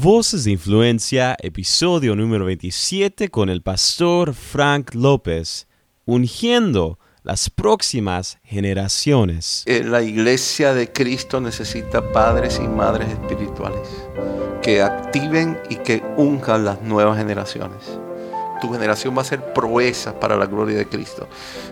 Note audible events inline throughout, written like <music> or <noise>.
Voces de Influencia, episodio número 27 con el pastor Frank López, ungiendo las próximas generaciones. Eh, La iglesia de Cristo necesita padres y madres espirituales que activen y que unjan las nuevas generaciones. Tu generación va a ser proezas para la gloria de Cristo,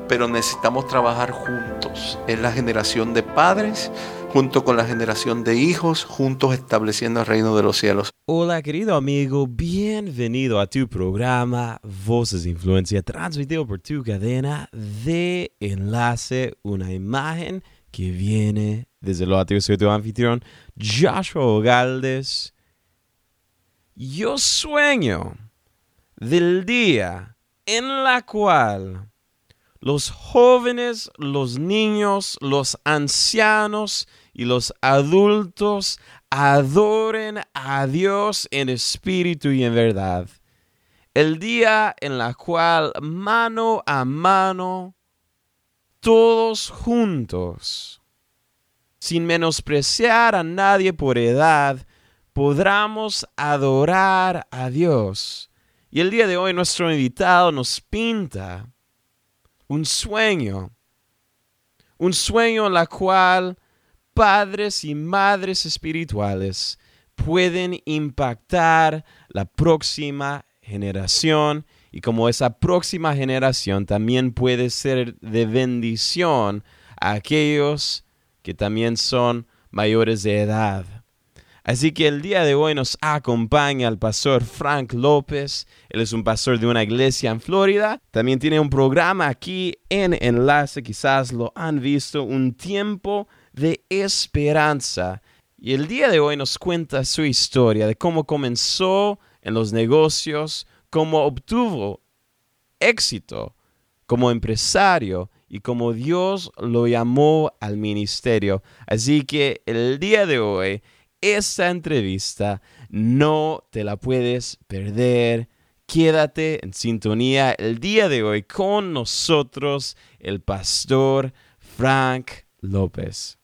pero necesitamos trabajar juntos. Es la generación de padres junto con la generación de hijos, juntos estableciendo el reino de los cielos. Hola querido amigo, bienvenido a tu programa Voces Influencia, transmitido por tu cadena de enlace, una imagen que viene desde lo ateo. Soy tu anfitrión, Joshua Galdes. Yo sueño del día en la cual los jóvenes, los niños, los ancianos y los adultos adoren a Dios en espíritu y en verdad. El día en la cual mano a mano, todos juntos, sin menospreciar a nadie por edad, podamos adorar a Dios. Y el día de hoy nuestro invitado nos pinta un sueño, un sueño en la cual padres y madres espirituales pueden impactar la próxima generación y como esa próxima generación también puede ser de bendición a aquellos que también son mayores de edad. Así que el día de hoy nos acompaña el pastor Frank López. Él es un pastor de una iglesia en Florida. También tiene un programa aquí en Enlace, quizás lo han visto, un tiempo de esperanza. Y el día de hoy nos cuenta su historia de cómo comenzó en los negocios, cómo obtuvo éxito como empresario y cómo Dios lo llamó al ministerio. Así que el día de hoy esta entrevista no te la puedes perder. Quédate en sintonía el día de hoy con nosotros, el pastor Frank López.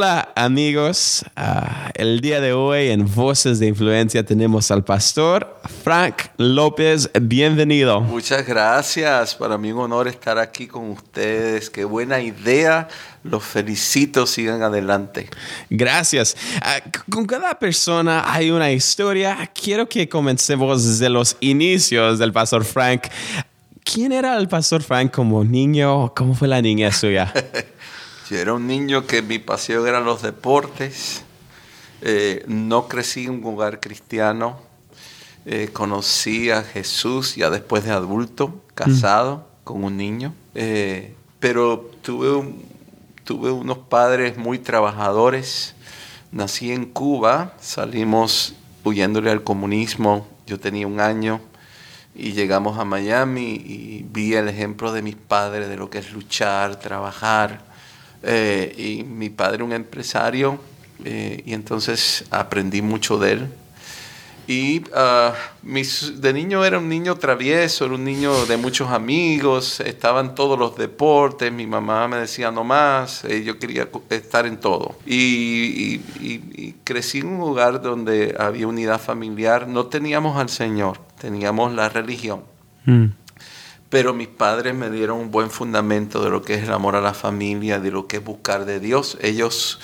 Hola amigos, Ah, el día de hoy en Voces de Influencia tenemos al pastor Frank López, bienvenido. Muchas gracias, para mí un honor estar aquí con ustedes. Qué buena idea, los felicito, sigan adelante. Gracias. Ah, con cada persona hay una historia. Quiero que comencemos desde los inicios del pastor Frank. ¿Quién era el pastor Frank como niño? ¿Cómo fue la niña suya? <laughs> Yo era un niño que mi pasión eran los deportes. Eh, no crecí en un hogar cristiano. Eh, conocí a Jesús ya después de adulto, casado con un niño. Eh, pero tuve, tuve unos padres muy trabajadores. Nací en Cuba, salimos huyéndole al comunismo. Yo tenía un año y llegamos a Miami y vi el ejemplo de mis padres de lo que es luchar, trabajar. Eh, y mi padre un empresario eh, y entonces aprendí mucho de él. Y ah, mis- de niño era un niño travieso, era un niño de muchos amigos, estaban todos los deportes, mi mamá me decía no más, eh, yo quería estar en todo. Y, y- y- y crecí en un hogar donde había unidad familiar, no teníamos al Señor, teníamos la religión. Pero mis padres me dieron un buen fundamento de lo que es el amor a la familia, de lo que es buscar de Dios. Ellos,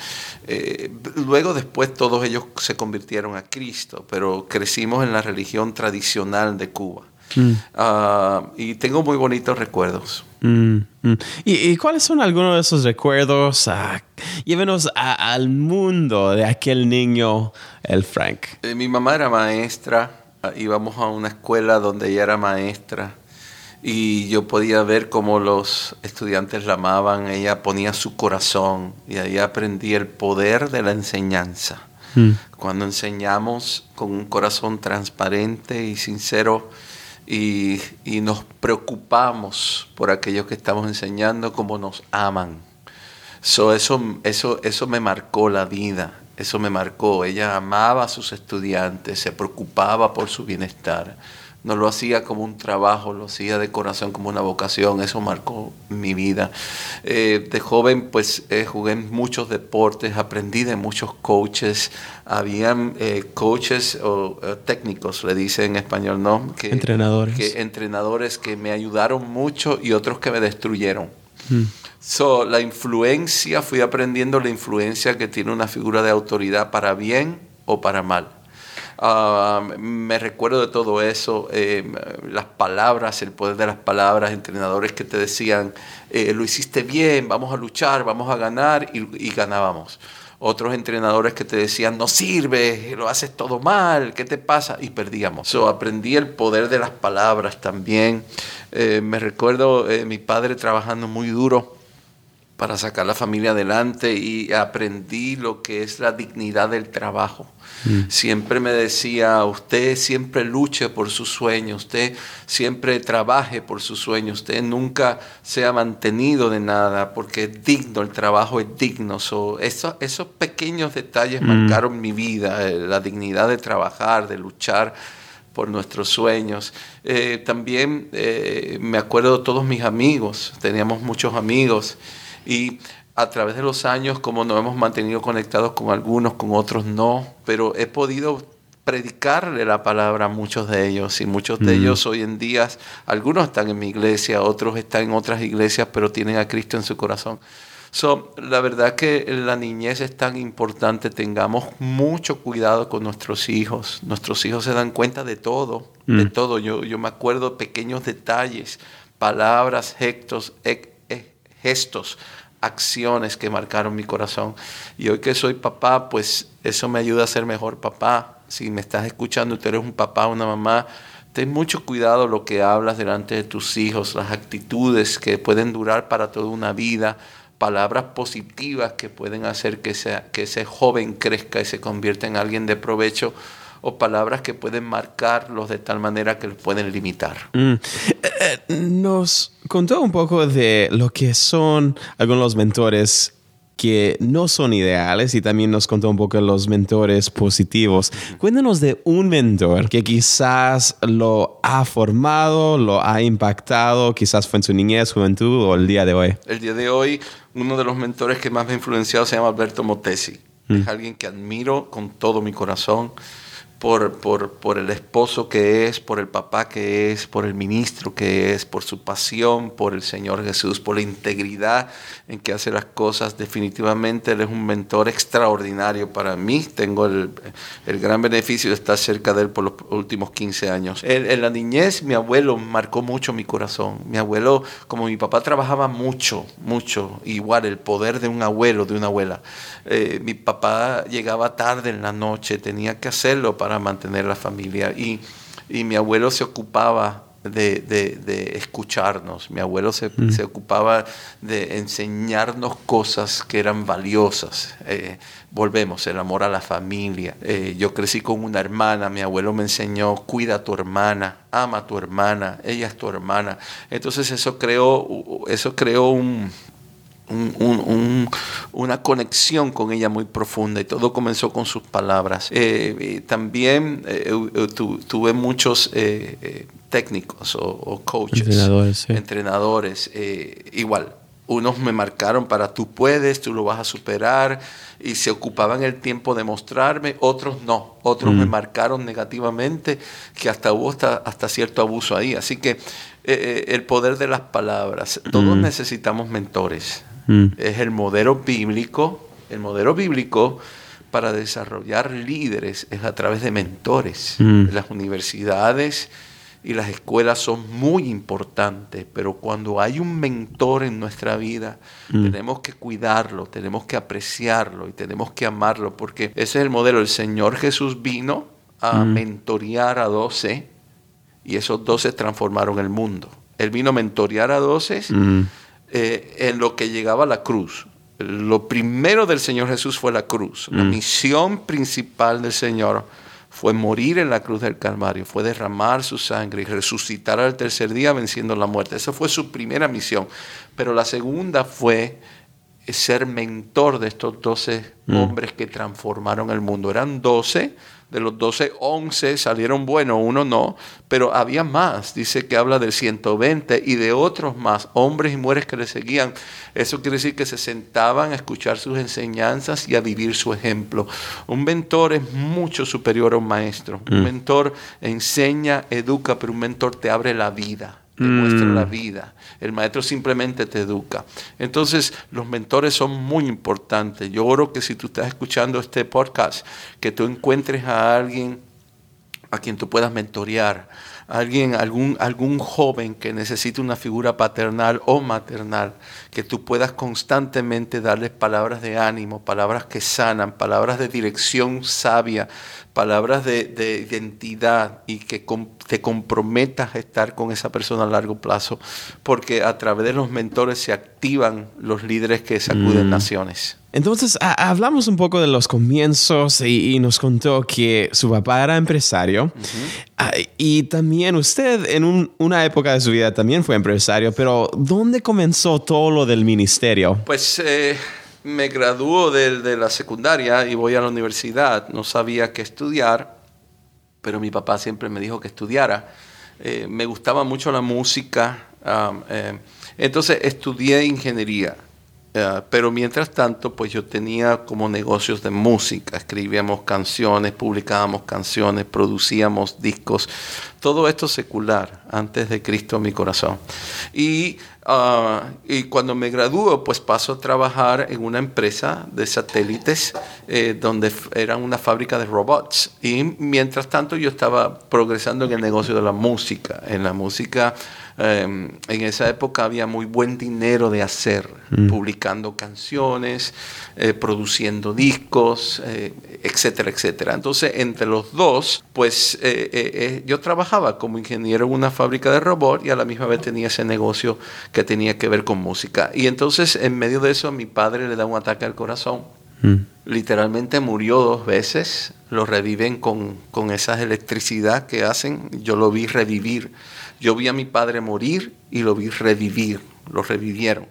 eh, luego después todos ellos se convirtieron a Cristo, pero crecimos en la religión tradicional de Cuba. Ah, y tengo muy bonitos recuerdos. Mm, mm. ¿Y, y cuáles son algunos de esos recuerdos? Ah, llévenos a- al mundo de aquel niño, el Frank. Eh, mi mamá era maestra, ah, íbamos a una escuela donde ella era maestra y yo podía ver cómo los estudiantes la amaban, ella ponía su corazón y ahí aprendí el poder de la enseñanza. Cuando enseñamos con un corazón transparente y sincero y, y nos preocupamos por aquellos que estamos enseñando, como nos aman. So, eso, eso, eso me marcó la vida, eso me marcó. Ella amaba a sus estudiantes, se preocupaba por su bienestar. No lo hacía como un trabajo, lo hacía de corazón como una vocación, eso marcó mi vida. Eh, de joven pues eh, jugué en muchos deportes, aprendí de muchos coaches, habían eh, coaches o técnicos, le dice en español, ¿no? Que, entrenadores. Que, entrenadores que me ayudaron mucho y otros que me destruyeron. Mm. So, la influencia, fui aprendiendo la influencia que tiene una figura de autoridad para bien o para mal. Ah, me recuerdo de todo eso, eh, las palabras, el poder de las palabras, entrenadores que te decían, eh, lo hiciste bien, vamos a luchar, vamos a ganar y, ganábamos. Otros entrenadores que te decían, no sirve, lo haces todo mal, ¿qué te pasa? Y perdíamos. So, aprendí el poder de las palabras también. Eh, me recuerdo mi padre trabajando muy duro para sacar la familia adelante y aprendí lo que es la dignidad del trabajo. Mm. Siempre me decía, usted siempre luche por su sueño, usted siempre trabaje por su sueño, usted nunca se ha mantenido de nada porque es digno, el trabajo es digno. esos pequeños detalles mm. marcaron mi vida, eh, la dignidad de trabajar, de luchar por nuestros sueños. Eh, también eh, me acuerdo de todos mis amigos, teníamos muchos amigos y a través de los años, como nos hemos mantenido conectados con algunos, con otros no, pero he podido predicarle la palabra a muchos de ellos y muchos de ellos hoy en día, algunos están en mi iglesia, otros están en otras iglesias, pero tienen a Cristo en su corazón. So, la verdad que la niñez es tan importante, tengamos mucho cuidado con nuestros hijos. Nuestros hijos se dan cuenta de todo, de todo. Yo, yo me acuerdo pequeños detalles, palabras, gestos, gestos acciones que marcaron mi corazón. Y hoy que soy papá, pues eso me ayuda a ser mejor papá. Si me estás escuchando, tú eres un papá, una mamá, ten mucho cuidado lo que hablas delante de tus hijos, las actitudes que pueden durar para toda una vida, palabras positivas que pueden hacer que, ese joven crezca y se convierta en alguien de provecho o palabras que pueden marcarlos de tal manera que los pueden limitar. Mm. Eh, eh, nos contó un poco de lo que son algunos mentores que no son ideales y también nos contó un poco los mentores positivos. Cuéntanos de un mentor que quizás lo ha formado, lo ha impactado, quizás fue en su niñez, juventud o el día de hoy. El día de hoy, uno de los mentores que más me ha influenciado se llama Alberto Motesi. Es mm. alguien que admiro con todo mi corazón por, por, por, el esposo que es, por el papá que es, por el ministro que es, por su pasión, por el Señor Jesús, por la integridad en que hace las cosas. Definitivamente Él es un mentor extraordinario para mí. Tengo el, el gran beneficio de estar cerca de Él por los últimos 15 años. En, la niñez mi abuelo marcó mucho mi corazón. Mi abuelo, como mi papá trabajaba mucho, mucho, igual el poder de un abuelo, de una abuela. Eh, mi papá llegaba tarde en la noche, tenía que hacerlo para mantener la familia. Y, mi abuelo se ocupaba de, escucharnos. Mi abuelo mm. se, ocupaba de enseñarnos cosas que eran valiosas. Eh, volvemos, el amor a la familia. Eh, yo crecí con una hermana, mi abuelo me enseñó, cuida a tu hermana, ama a tu hermana, ella es tu hermana. Entonces eso creó, eso creó un, una conexión con ella muy profunda y todo comenzó con sus palabras. Eh, también eh, tuve muchos eh, técnicos o, coaches, entrenadores, entrenadores igual. Unos me marcaron para tú puedes, tú lo vas a superar y se ocupaban el tiempo de mostrarme, otros no, otros me mm. marcaron negativamente que hasta hubo hasta, hasta cierto abuso ahí. Así que el poder de las palabras, todos mm. necesitamos mentores. Mm. Es el modelo bíblico, el modelo bíblico para desarrollar líderes es a través de mentores. Mm. Las universidades y las escuelas son muy importantes, pero cuando hay un mentor en nuestra vida, mm. tenemos que cuidarlo, tenemos que apreciarlo y tenemos que amarlo, porque ese es el modelo. El Señor Jesús vino a mentorear a doce y esos doce transformaron el mundo. Él vino a mentorear a doce eh, en lo que llegaba a la cruz. Lo primero del Señor Jesús fue la cruz. La mm. misión principal del Señor fue morir en la cruz del Calvario, fue derramar su sangre y resucitar al tercer día venciendo la muerte. Esa fue su primera misión. Pero la segunda fue ser mentor de estos 12 hombres que transformaron el mundo. Eran 12 de los 12, 11 salieron buenos, uno no, pero había más. Dice que habla del 120 y de otros más, hombres y mujeres que le seguían. Eso quiere decir que se sentaban a escuchar sus enseñanzas y a vivir su ejemplo. Un mentor es mucho superior a un maestro. Un mm. mentor enseña, educa, pero un mentor te abre la vida te muestra la mm. vida. El maestro simplemente te educa. Entonces, los mentores son muy importantes. Yo oro que si tú estás escuchando este podcast, que tú encuentres a alguien a quien tú puedas mentorear, alguien, algún, algún joven que necesite una figura paternal o maternal, que tú puedas constantemente darles palabras de ánimo, palabras que sanan, palabras de dirección sabia, palabras de, identidad y que te comprometas a estar con esa persona a largo plazo, porque a través de los mentores se activan los líderes que sacuden mm. naciones. Entonces, hablamos un poco de los comienzos y, nos contó que su papá era empresario ah, y también usted en una época de su vida también fue empresario, pero ¿dónde comenzó todo lo del ministerio? Pues... Eh, me graduó de, la secundaria y voy a la universidad. No sabía qué estudiar, pero mi papá siempre me dijo que estudiara. Eh, me gustaba mucho la música, eh, entonces estudié ingeniería. Eh, pero mientras tanto, pues yo tenía como negocios de música, escribíamos canciones, publicábamos canciones, producíamos discos, todo esto secular, antes de Cristo en mi corazón. Y, ah, y cuando me graduó, pues paso a trabajar en una empresa de satélites, eh, donde era una fábrica de robots. Y mientras tanto yo estaba progresando en el negocio de la música, en la música Em, en esa época había muy buen dinero de hacer, mm. publicando canciones, eh, produciendo discos, eh, etcétera, etcétera. Entonces, entre los dos, pues eh, yo trabajaba como ingeniero en una fábrica de robots y a la misma vez tenía ese negocio que tenía que ver con música. Y entonces, en medio de eso, a mi padre le da un ataque al corazón. Mm. Literalmente murió dos veces, lo reviven con, con esa electricidad que hacen, yo lo vi revivir yo vi a mi padre morir y lo vi revivir, lo revivieron.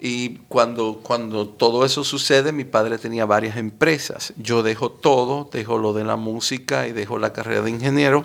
Y cuando, cuando todo eso sucede, mi padre tenía varias empresas. Yo dejo todo, dejo lo de la música y dejo la carrera de ingeniero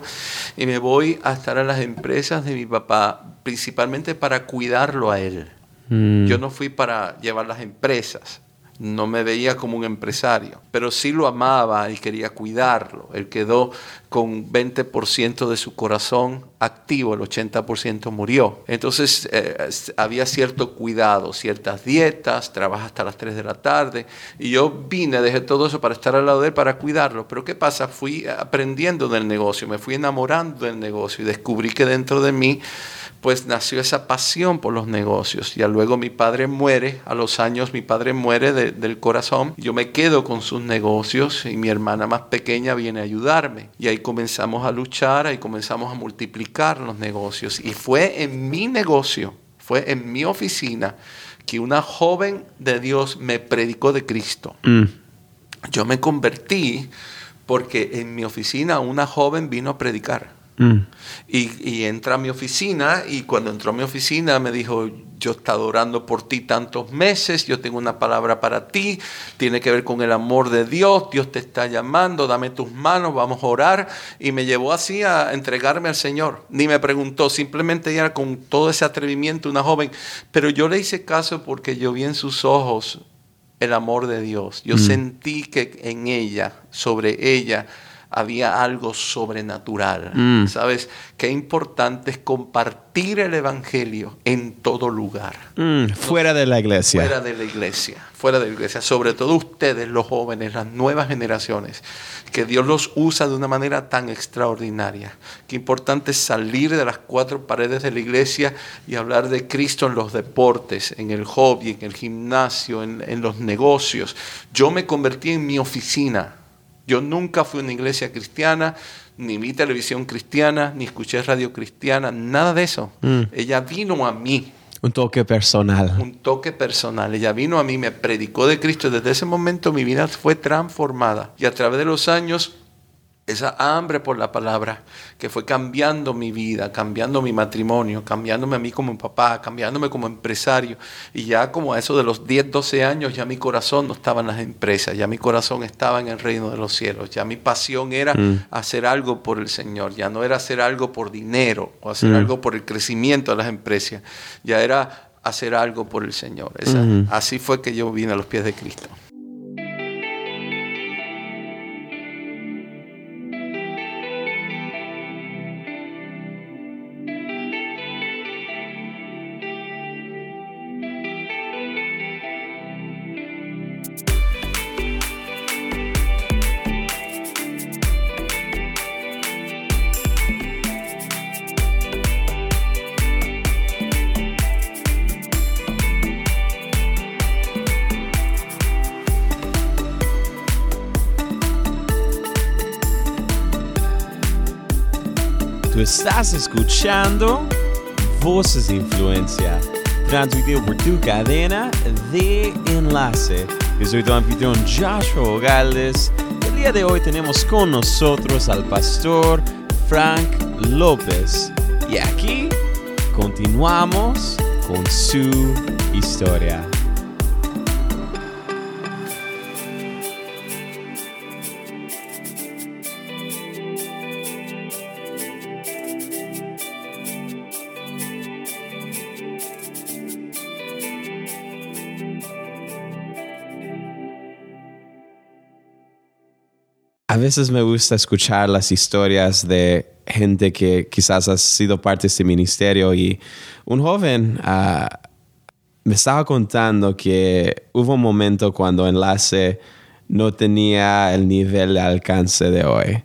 y me voy a estar en las empresas de mi papá, principalmente para cuidarlo a él. Mm. Yo no fui para llevar las empresas, no me veía como un empresario, pero sí lo amaba y quería cuidarlo. Él quedó con 20% de su corazón activo, el 80% murió. Entonces eh, había cierto cuidado, ciertas dietas, trabaja hasta las 3 de la tarde. Y yo vine, dejé todo eso para estar al lado de él, para cuidarlo. Pero ¿qué pasa? Fui aprendiendo del negocio, me fui enamorando del negocio y descubrí que dentro de mí pues nació esa pasión por los negocios. Ya luego mi padre muere, a los años mi padre muere del corazón, yo me quedo con sus negocios y mi hermana más pequeña viene a ayudarme. Y ahí comenzamos a luchar, ahí comenzamos a multiplicar los negocios. Y fue en mi negocio, fue en mi oficina, que una joven de Dios me predicó de Cristo. Mm. Yo me convertí porque en mi oficina una joven vino a predicar. Mm. Y, entra a mi oficina y cuando entró a mi oficina me dijo, yo he estado orando por ti tantos meses, yo tengo una palabra para ti, tiene que ver con el amor de Dios, Dios te está llamando, dame tus manos, vamos a orar. Y me llevó así a entregarme al Señor. Ni me preguntó, simplemente era con todo ese atrevimiento una joven. Pero yo le hice caso porque yo vi en sus ojos el amor de Dios. Yo mm. sentí que en ella, sobre ella, había algo sobrenatural. Mm. ¿Sabes? Qué importante es compartir el Evangelio en todo lugar. Mm, fuera de la iglesia. Fuera de la iglesia. Fuera de la iglesia. Sobre todo ustedes, los jóvenes, las nuevas generaciones, que Dios los usa de una manera tan extraordinaria. Qué importante es salir de las cuatro paredes de la iglesia y hablar de Cristo en los deportes, en el hobby, en el gimnasio, en, en los negocios. Yo me convertí en mi oficina yo nunca fui a una iglesia cristiana, ni vi televisión cristiana, ni escuché radio cristiana, nada de eso. Mm. Ella vino a mí. Un toque personal. Un toque personal. Ella vino a mí, me predicó de Cristo. Desde ese momento mi vida fue transformada. Y a través de los años esa hambre por la palabra que fue cambiando mi vida, cambiando mi matrimonio, cambiándome a mí como papá, cambiándome como empresario. Y ya como a eso de los 10, 12 años, ya mi corazón no estaba en las empresas, ya mi corazón estaba en el reino de los cielos, ya mi pasión era Mm. hacer algo por el Señor, ya no era hacer algo por dinero o hacer Mm. algo por el crecimiento de las empresas, ya era hacer algo por el Señor. Esa- Ujú. Así fue que yo vine a los pies de Cristo. Tú estás escuchando Voces de Influencia, transmitido por tu cadena de enlace. Yo soy tu anfitrión Joshua Galdes. El día de hoy tenemos con nosotros al pastor Frank López. Y aquí continuamos con su historia. A veces me gusta escuchar las historias de gente que quizás ha sido parte de este ministerio y un joven ah, me estaba contando que hubo un momento cuando Enlace no tenía el nivel de alcance de hoy.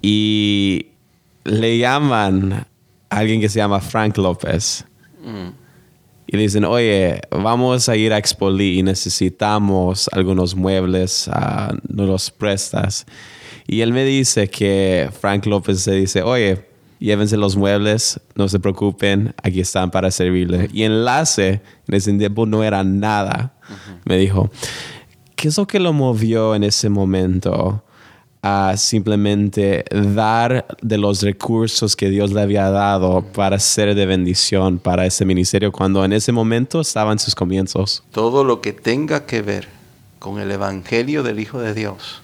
Y le llaman a alguien que se llama Frank López y dicen, oye, vamos a ir a Expoli y necesitamos algunos muebles, ah, ¿no los prestas? Y él me dice que Frank López se dice, oye, llévense los muebles, no se preocupen, aquí están para servirle. Y enlace, en ese tiempo no era nada. Me dijo, ¿qué es lo que lo movió en ese momento a simplemente dar de los recursos que Dios le había dado para ser de bendición para ese ministerio cuando en ese momento estaba en sus comienzos? Todo lo que tenga que ver con el Evangelio del Hijo de Dios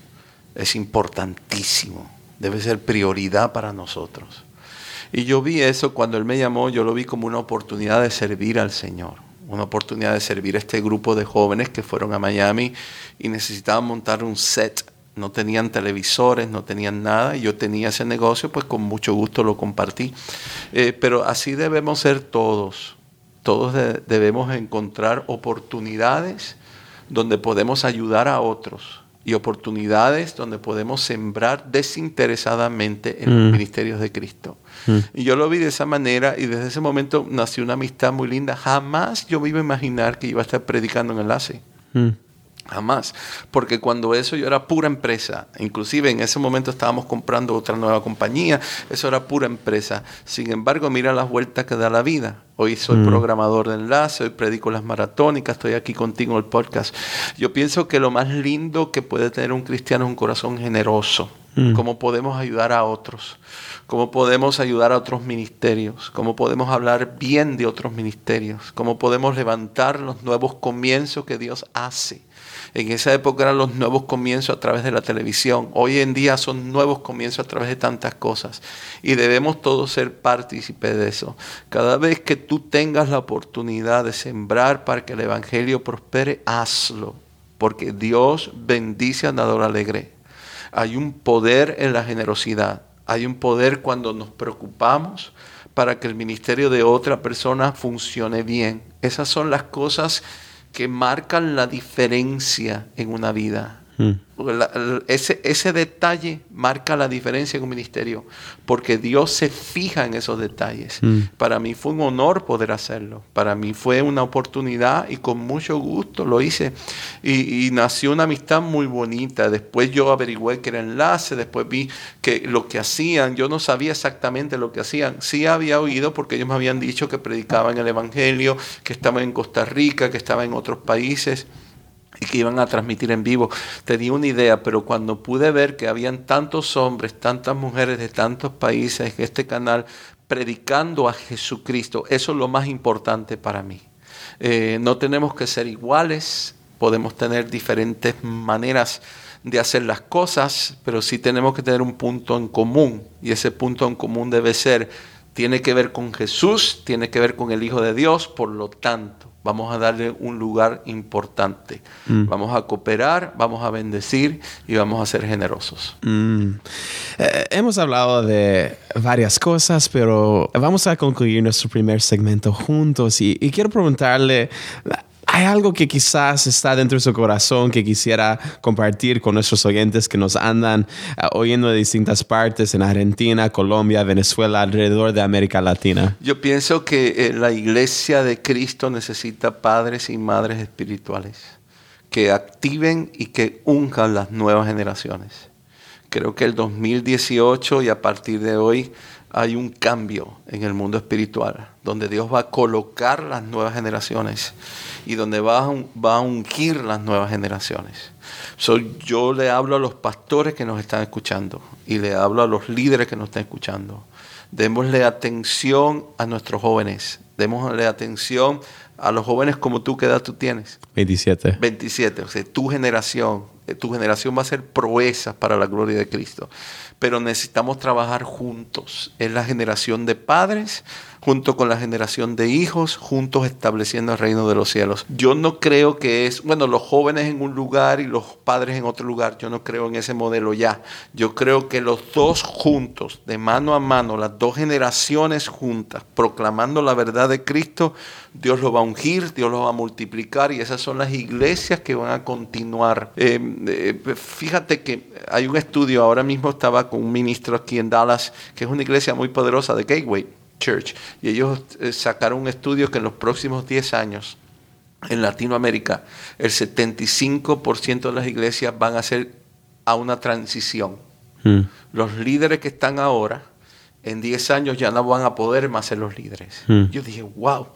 es importantísimo, debe ser prioridad para nosotros. Y yo vi eso cuando Él me llamó, yo lo vi como una oportunidad de servir al Señor, una oportunidad de servir a este grupo de jóvenes que fueron a Miami y necesitaban montar un set. No tenían televisores, no tenían nada, y yo tenía ese negocio, pues con mucho gusto lo compartí. Eh, pero así debemos ser todos. Todos de- debemos encontrar oportunidades donde podemos ayudar a otros y oportunidades donde podemos sembrar desinteresadamente en los Mm. ministerios de Cristo. Mm. Y yo lo vi de esa manera y desde ese momento nació una amistad muy linda. Jamás yo me iba a imaginar que iba a estar predicando en enlace. Mm. Jamás. Porque cuando eso yo era pura empresa, inclusive en ese momento estábamos comprando otra nueva compañía, eso era pura empresa. Sin embargo, mira las vueltas que da la vida. Hoy soy Mm. programador de enlace, hoy predico las maratónicas, estoy aquí contigo en el podcast. Yo pienso que lo más lindo que puede tener un cristiano es un corazón generoso. Mm. Cómo podemos ayudar a otros, cómo podemos ayudar a otros ministerios, cómo podemos hablar bien de otros ministerios, cómo podemos levantar los nuevos comienzos que Dios hace. En esa época eran los nuevos comienzos a través de la televisión. Hoy en día son nuevos comienzos a través de tantas cosas. Y debemos todos ser partícipes de eso. Cada vez que tú tengas la oportunidad de sembrar para que el Evangelio prospere, hazlo. Porque Dios bendice a nadador alegre. Hay un poder en la generosidad. Hay un poder cuando nos preocupamos para que el ministerio de otra persona funcione bien. Esas son las cosas que marcan la diferencia en una vida. Mm. La- ese, ese detalle marca la diferencia en un ministerio, porque Dios se fija en esos detalles. Mm. Para mí fue un honor poder hacerlo, para mí fue una oportunidad y con mucho gusto lo hice. Y, y nació una amistad muy bonita. Después yo averigüé que era enlace, después vi que lo que hacían, yo no sabía exactamente lo que hacían. Sí había oído porque ellos me habían dicho que predicaban el Evangelio, que estaban en Costa Rica, que estaban en otros países. Y que iban a transmitir en vivo. Tenía una idea, pero cuando pude ver que habían tantos hombres, tantas mujeres de tantos países en este canal predicando a Jesucristo, eso es lo más importante para mí. Eh, no tenemos que ser iguales, podemos tener diferentes maneras de hacer las cosas, pero sí tenemos que tener un punto en común y ese punto en común debe ser, tiene que ver con Jesús, tiene que ver con el Hijo de Dios, por lo tanto, vamos a darle un lugar importante. Mm. Vamos a cooperar, vamos a bendecir y vamos a ser generosos. Mm. Eh, hemos hablado de varias cosas, pero vamos a concluir nuestro primer segmento juntos y, y quiero preguntarle ¿Hay algo que quizás está dentro de su corazón que quisiera compartir con nuestros oyentes que nos andan eh, oyendo de distintas partes en Argentina, Colombia, Venezuela, alrededor de América Latina? Yo pienso que eh, la iglesia de Cristo necesita padres y madres espirituales que activen y que unjan las nuevas generaciones. Creo que el 2018 y a partir de hoy hay un cambio en el mundo espiritual, donde Dios va a colocar las nuevas generaciones y donde va a, va a ungir las nuevas generaciones. yo le hablo a los pastores que nos están escuchando y le hablo a los líderes que nos están escuchando. Démosle atención a nuestros jóvenes, démosle atención a los jóvenes como tú, ¿qué edad tú tienes? 27. 27, o sea, tu generación, eh, tu generación va a ser proezas para la gloria de Cristo. Pero necesitamos trabajar juntos. Es la generación de padres junto con la generación de hijos, juntos estableciendo el reino de los cielos. Yo no creo que es, bueno, los jóvenes en un lugar y los padres en otro lugar, yo no creo en ese modelo ya. Yo creo que los dos juntos, de mano a mano, las dos generaciones juntas, proclamando la verdad de Cristo, Dios lo va a ungir, Dios lo va a multiplicar y esas son las iglesias que van a continuar. Eh, eh, fíjate que hay un estudio, ahora mismo estaba con un ministro aquí en Dallas, que es una iglesia muy poderosa de Gateway Church, y ellos eh, sacaron un estudio que en los próximos 10 años en Latinoamérica el 75% de las iglesias van a ser a una transición. Hmm. Los líderes que están ahora, en 10 años ya no van a poder más ser los líderes. Hmm. Yo dije, wow,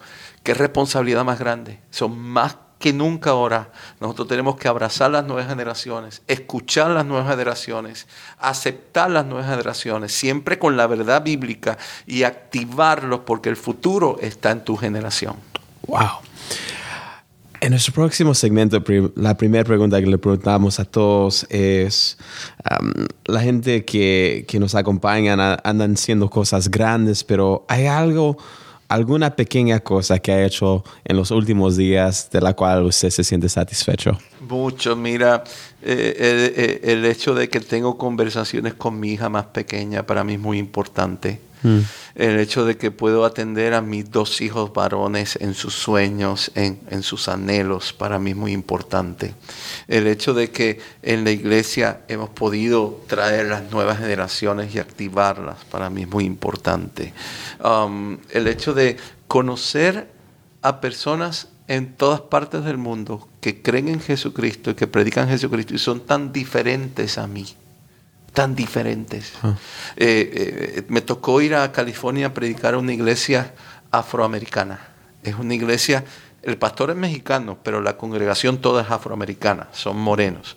qué responsabilidad más grande. Son más que nunca ahora nosotros tenemos que abrazar las nuevas generaciones, escuchar las nuevas generaciones, aceptar las nuevas generaciones, siempre con la verdad bíblica y activarlos porque el futuro está en tu generación. Wow. En nuestro próximo segmento, la primera pregunta que le preguntamos a todos es, la gente que, que nos acompaña andan haciendo cosas grandes, pero hay algo alguna pequeña cosa que ha hecho en los últimos días de la cual usted se siente satisfecho? Mucho, mira, eh, eh, el, hecho de que tengo conversaciones con mi hija más pequeña para mí es muy importante. Mm. El hecho de que puedo atender a mis dos hijos varones en sus sueños, en, en, sus anhelos, para mí es muy importante. El hecho de que en la iglesia hemos podido traer las nuevas generaciones y activarlas, para mí es muy importante. Um, el hecho de conocer a personas en todas partes del mundo que creen en Jesucristo y que predican Jesucristo y son tan diferentes a mí tan diferentes. Ah. Eh, eh, me tocó ir a California a predicar a una iglesia afroamericana. Es una iglesia, el pastor es mexicano, pero la congregación toda es afroamericana, son morenos.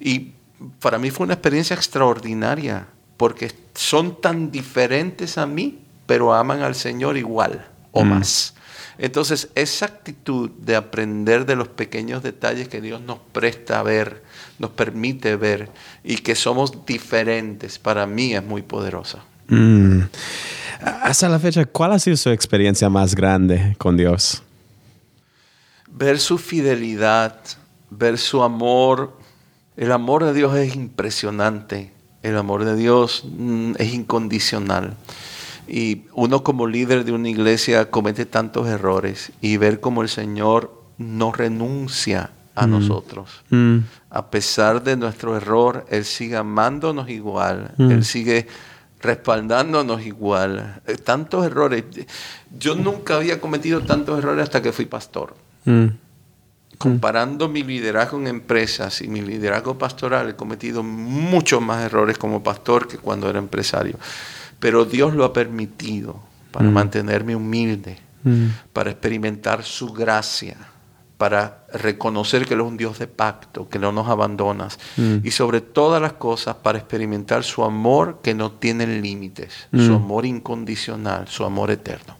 Y para mí fue una experiencia extraordinaria, porque son tan diferentes a mí, pero aman al Señor igual o mm. más. Entonces, esa actitud de aprender de los pequeños detalles que Dios nos presta a ver, nos permite ver y que somos diferentes, para mí es muy poderosa. Mm. Hasta la fecha, ¿cuál ha sido su experiencia más grande con Dios? Ver su fidelidad, ver su amor. El amor de Dios es impresionante. El amor de Dios mm, es incondicional. Y uno como líder de una iglesia comete tantos errores y ver cómo el Señor no renuncia a mm. nosotros. Mm. A pesar de nuestro error, Él sigue amándonos igual, mm. Él sigue respaldándonos igual. Eh, tantos errores. Yo nunca había cometido tantos errores hasta que fui pastor. Comparando mi liderazgo en empresas y mi liderazgo pastoral, he cometido muchos más errores como pastor que cuando era empresario. Pero Dios lo ha permitido para mantenerme humilde, para experimentar su gracia para reconocer que Él es un Dios de pacto, que no nos abandonas. Y sobre todas las cosas, para experimentar su amor que no tiene límites, su amor incondicional, su amor eterno.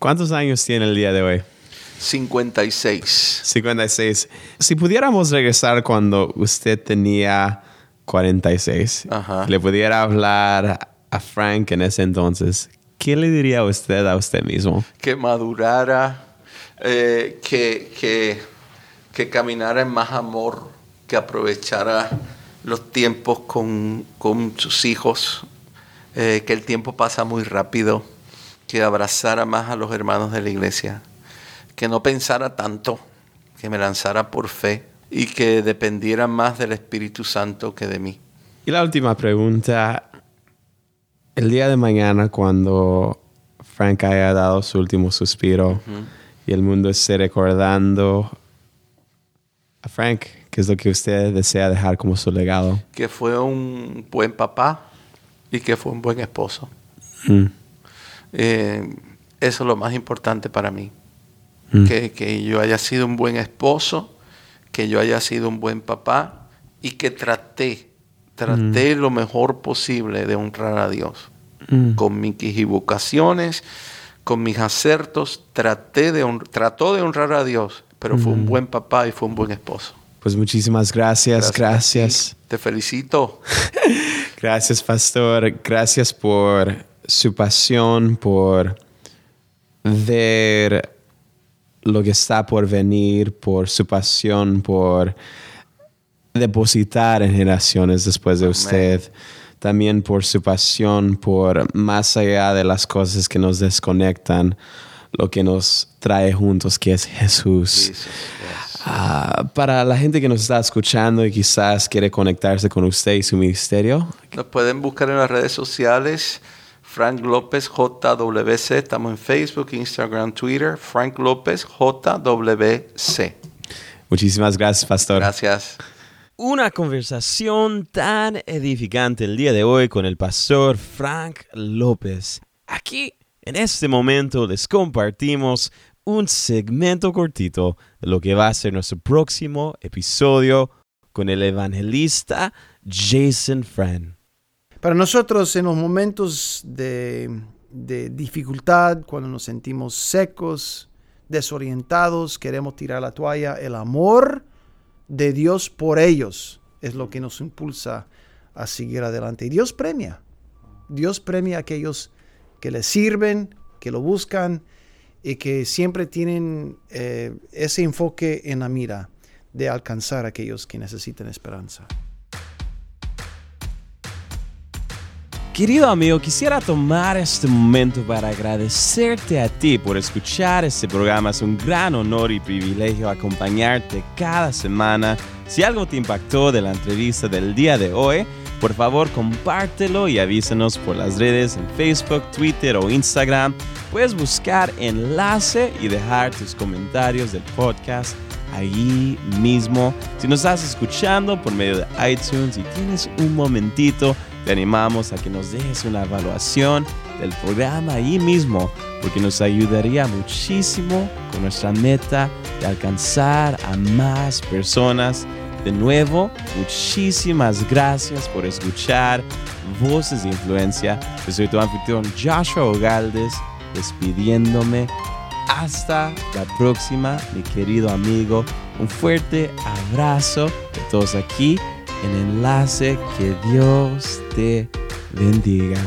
¿Cuántos años tiene el día de hoy? 56. 56. Si pudiéramos regresar cuando usted tenía 46, Ajá. le pudiera hablar a Frank en ese entonces, ¿qué le diría usted a usted mismo? Que madurara, eh, que, que, que caminara en más amor, que aprovechara los tiempos con, con sus hijos, eh, que el tiempo pasa muy rápido, que abrazara más a los hermanos de la iglesia, que no pensara tanto, que me lanzara por fe y que dependiera más del Espíritu Santo que de mí. Y la última pregunta, el día de mañana cuando Frank haya dado su último suspiro y el mundo esté recordando a Frank, ¿qué es lo que usted desea dejar como su legado? Que fue un buen papá y que fue un buen esposo. Mm. Eh, eso es lo más importante para mí. Mm. Que, que yo haya sido un buen esposo, que yo haya sido un buen papá y que traté, traté lo mejor posible de honrar a Dios. Mm. Con mis equivocaciones, con mis acertos, traté de trató de honrar a Dios, pero fue un buen papá y fue un buen esposo. Pues muchísimas gracias, gracias. ti. Te felicito. <laughs> Gracias, pastor. Gracias por su pasión, por ver lo que está por venir, por su pasión, por depositar en generaciones después de usted. También por su pasión, por más allá de las cosas que nos desconectan, lo que nos trae juntos, que es Jesús. Jesus, yes. Ah, para la gente que nos está escuchando y quizás quiere conectarse con usted y su ministerio, Nos pueden buscar en las redes sociales. Frank López JWC. Estamos en Facebook, Instagram, Twitter. Frank López JWC. muchísimas gracias, pastor. Gracias. Una conversación tan edificante el día de hoy con el pastor Frank López. Aquí, en este momento, les compartimos un segmento cortito de lo que va a ser nuestro próximo episodio con el evangelista Jason Friend. Para nosotros en los momentos de, de dificultad, cuando nos sentimos secos, desorientados, queremos tirar la toalla, el amor de Dios por ellos es lo que nos impulsa a seguir adelante. Y Dios premia. Dios premia a aquellos que le sirven, que lo buscan y que siempre tienen eh, ese enfoque en la mira de alcanzar a aquellos que necesitan esperanza. Querido amigo, quisiera tomar este momento para agradecerte a ti por escuchar este programa. Es un gran honor y privilegio acompañarte cada semana. Si algo te impactó de la entrevista del día de hoy, por favor compártelo y avísanos por las redes en Facebook, Twitter o Instagram. Puedes buscar enlace y dejar tus comentarios del podcast ahí mismo. Si nos estás escuchando por medio de iTunes y tienes un momentito, te animamos a que nos dejes una evaluación del programa ahí mismo, porque nos ayudaría muchísimo con nuestra meta de alcanzar a más personas. De nuevo, muchísimas gracias por escuchar Voces de Influencia. Yo soy tu anfitrión Joshua Ogaldes, despidiéndome hasta la próxima, mi querido amigo. Un fuerte abrazo de todos aquí en Enlace. Que Dios te bendiga.